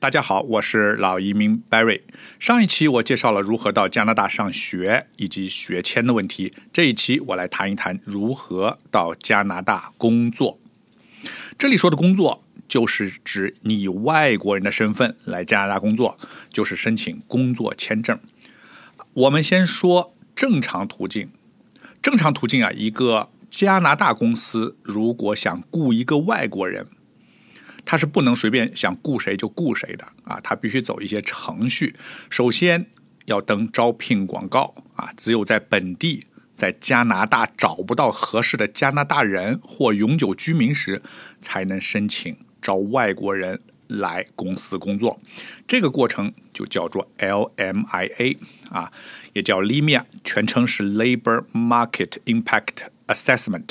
大家好，我是老移民 Barry。上一期我介绍了如何到加拿大上学以及学签的问题，这一期我来谈一谈如何到加拿大工作。这里说的工作，就是指你以外国人的身份来加拿大工作，就是申请工作签证。我们先说正常途径。正常途径啊，一个加拿大公司如果想雇一个外国人。他是不能随便想雇谁就雇谁的啊，他必须走一些程序。首先要登招聘广告啊，只有在本地在加拿大找不到合适的加拿大人或永久居民时，才能申请招外国人来公司工作。这个过程就叫做 LMIA 啊，也叫 LIMIA，全称是 Labor Market Impact Assessment。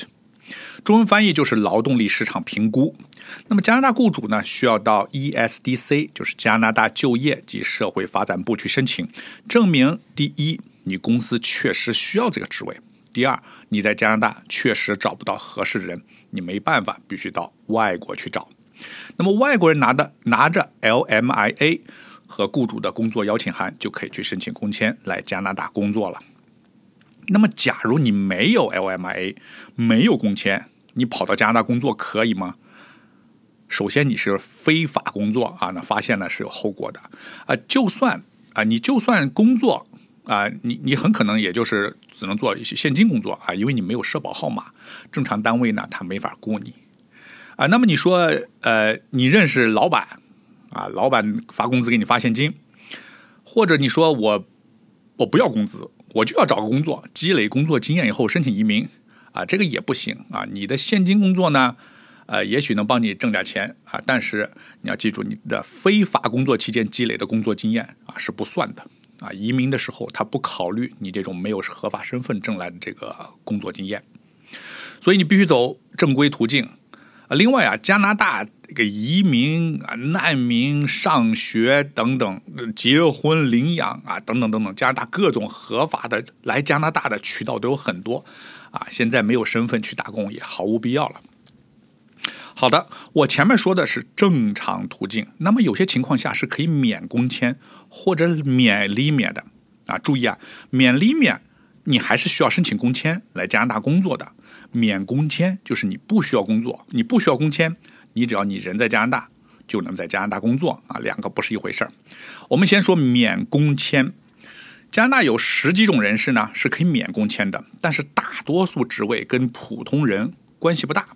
中文翻译就是劳动力市场评估。那么加拿大雇主呢，需要到 ESDC，就是加拿大就业及社会发展部去申请，证明第一，你公司确实需要这个职位；第二，你在加拿大确实找不到合适的人，你没办法，必须到外国去找。那么外国人拿的拿着 LMIA 和雇主的工作邀请函，就可以去申请工签来加拿大工作了。那么，假如你没有 LMA，没有工签，你跑到加拿大工作可以吗？首先，你是非法工作啊，那发现呢是有后果的啊。就算啊，你就算工作啊，你你很可能也就是只能做一些现金工作啊，因为你没有社保号码，正常单位呢他没法雇你啊。那么你说呃，你认识老板啊，老板发工资给你发现金，或者你说我我不要工资。我就要找个工作，积累工作经验以后申请移民，啊，这个也不行啊。你的现金工作呢，呃，也许能帮你挣点钱啊，但是你要记住，你的非法工作期间积累的工作经验啊是不算的啊。移民的时候他不考虑你这种没有合法身份挣来的这个工作经验，所以你必须走正规途径。另外啊，加拿大这个移民啊、难民、上学等等、结婚、领养啊等等等等，加拿大各种合法的来加拿大的渠道都有很多，啊，现在没有身份去打工也毫无必要了。好的，我前面说的是正常途径，那么有些情况下是可以免工签或者免离免的啊。注意啊，免离免你还是需要申请工签来加拿大工作的。免工签就是你不需要工作，你不需要工签，你只要你人在加拿大就能在加拿大工作啊，两个不是一回事儿。我们先说免工签，加拿大有十几种人士呢是可以免工签的，但是大多数职位跟普通人关系不大，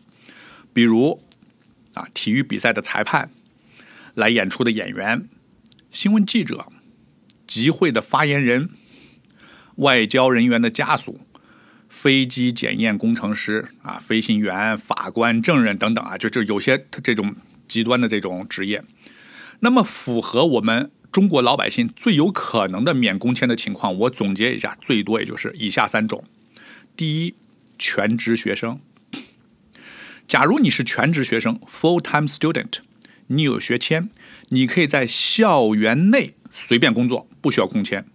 比如啊体育比赛的裁判、来演出的演员、新闻记者、集会的发言人、外交人员的家属。飞机检验工程师啊，飞行员、法官、证人等等啊，就就有些这种极端的这种职业。那么，符合我们中国老百姓最有可能的免工签的情况，我总结一下，最多也就是以下三种：第一，全职学生。假如你是全职学生 （full-time student），你有学签，你可以在校园内随便工作，不需要工签。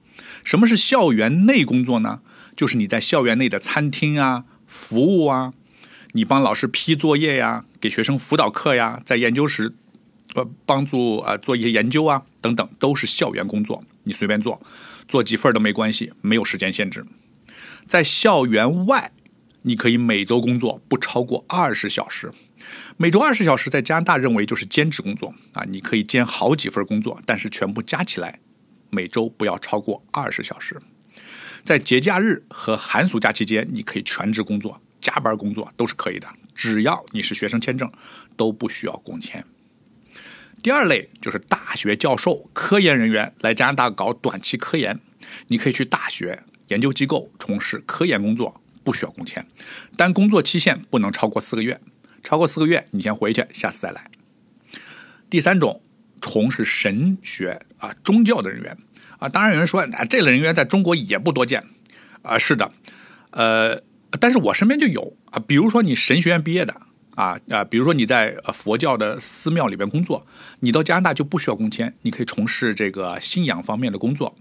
什么是校园内工作呢？就是你在校园内的餐厅啊、服务啊，你帮老师批作业呀、给学生辅导课呀，在研究室呃帮助啊做一些研究啊等等，都是校园工作，你随便做，做几份都没关系，没有时间限制。在校园外，你可以每周工作不超过二十小时，每周二十小时在加拿大认为就是兼职工作啊，你可以兼好几份工作，但是全部加起来每周不要超过二十小时。在节假日和寒暑假期间，你可以全职工作、加班工作都是可以的，只要你是学生签证，都不需要工签。第二类就是大学教授、科研人员来加拿大搞短期科研，你可以去大学、研究机构从事科研工作，不需要工签，但工作期限不能超过四个月，超过四个月你先回去，下次再来。第三种，从事神学啊宗教的人员。啊，当然有人说，啊，这类人员在中国也不多见，啊，是的，呃，但是我身边就有啊，比如说你神学院毕业的，啊啊，比如说你在佛教的寺庙里边工作，你到加拿大就不需要工签，你可以从事这个信仰方面的工作，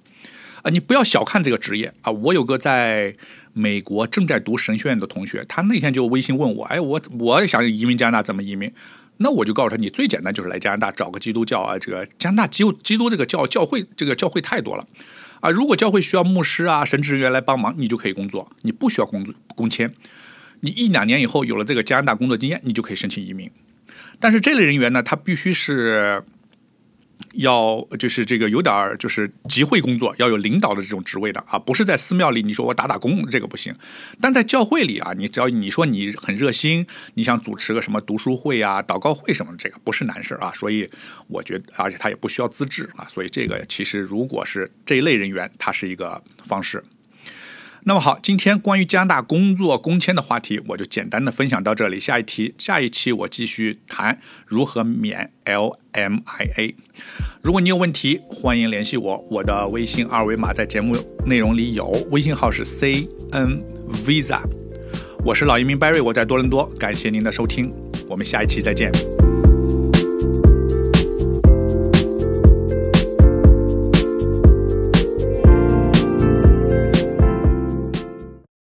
啊，你不要小看这个职业啊，我有个在美国正在读神学院的同学，他那天就微信问我，哎，我我想移民加拿大怎么移民？那我就告诉他，你最简单就是来加拿大找个基督教啊，这个加拿大基督基督这个教教会这个教会太多了啊。如果教会需要牧师啊、神职人员来帮忙，你就可以工作，你不需要工作工签。你一两年以后有了这个加拿大工作经验，你就可以申请移民。但是这类人员呢，他必须是。要就是这个有点儿就是集会工作，要有领导的这种职位的啊，不是在寺庙里你说我打打工这个不行，但在教会里啊，你只要你说你很热心，你想主持个什么读书会啊、祷告会什么，这个不是难事啊。所以我觉得，而且他也不需要资质啊，所以这个其实如果是这一类人员，他是一个方式。那么好，今天关于加拿大工作工签的话题，我就简单的分享到这里。下一题，下一期我继续谈如何免 LMIA。如果你有问题，欢迎联系我，我的微信二维码在节目内容里有，微信号是 CN Visa。我是老移民 Barry，我在多伦多，感谢您的收听，我们下一期再见。